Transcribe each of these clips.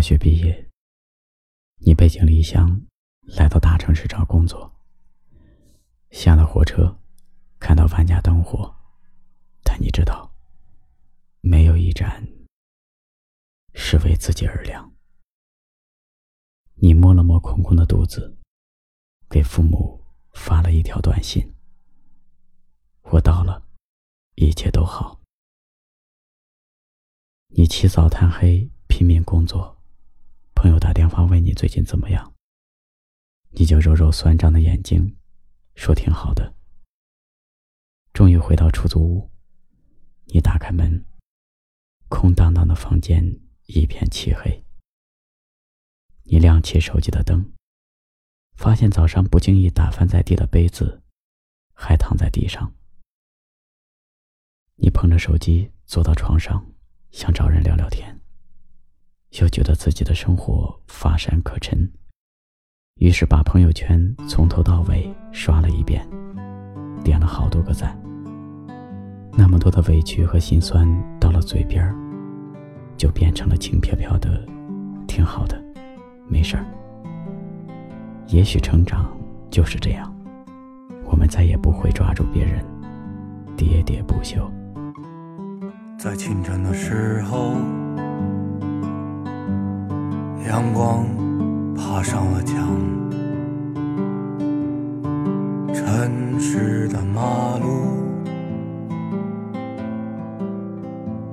大学毕业，你背井离乡，来到大城市找工作。下了火车，看到万家灯火，但你知道，没有一盏是为自己而亮。你摸了摸空空的肚子，给父母发了一条短信：“我到了，一切都好。”你起早贪黑，拼命工作。朋友打电话问你最近怎么样，你就揉揉酸胀的眼睛，说挺好的。终于回到出租屋，你打开门，空荡荡的房间一片漆黑。你亮起手机的灯，发现早上不经意打翻在地的杯子还躺在地上。你捧着手机坐到床上，想找人聊聊天。又觉得自己的生活乏善可陈，于是把朋友圈从头到尾刷了一遍，点了好多个赞。那么多的委屈和心酸到了嘴边儿，就变成了轻飘飘的“挺好的，没事儿”。也许成长就是这样，我们再也不会抓住别人，喋喋不休。在清晨的时候。阳光爬上了墙，城市的马路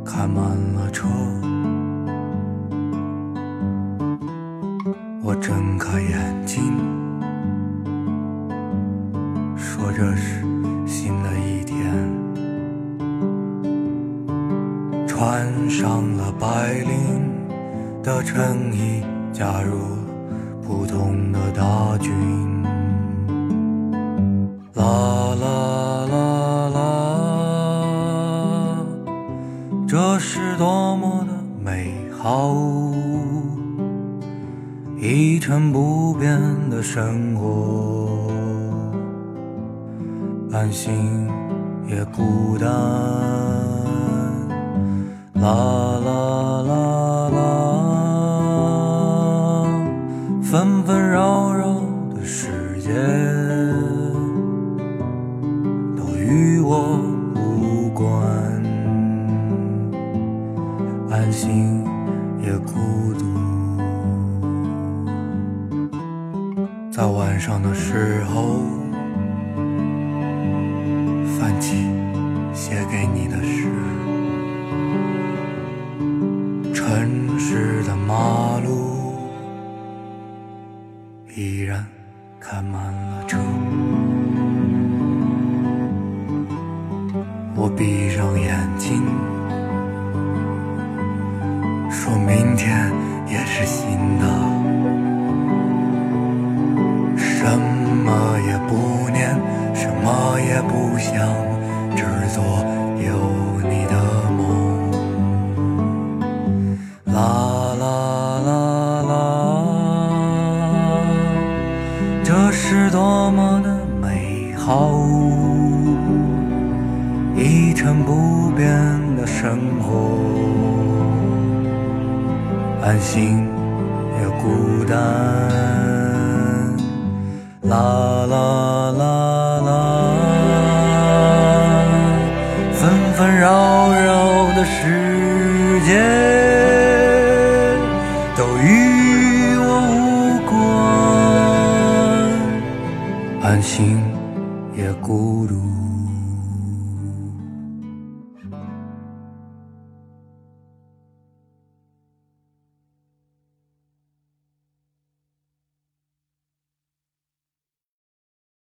开满了车。我睁开眼睛，说这是新的一天，穿上了白领。的衬衣加入普通的大军，啦啦啦啦，这是多么的美好，一成不变的生活，安心也孤单，啦界都与我无关，安心也孤独。在晚上的时候，泛起写给你的诗，城市的马路。依然开满了车，我闭上眼睛，说明天也是新的，什么也不念，什么也不想，只做是多么的美好，一成不变的生活，安心也孤单，啦啦啦啦，纷纷扰扰的世界。安心，也孤独。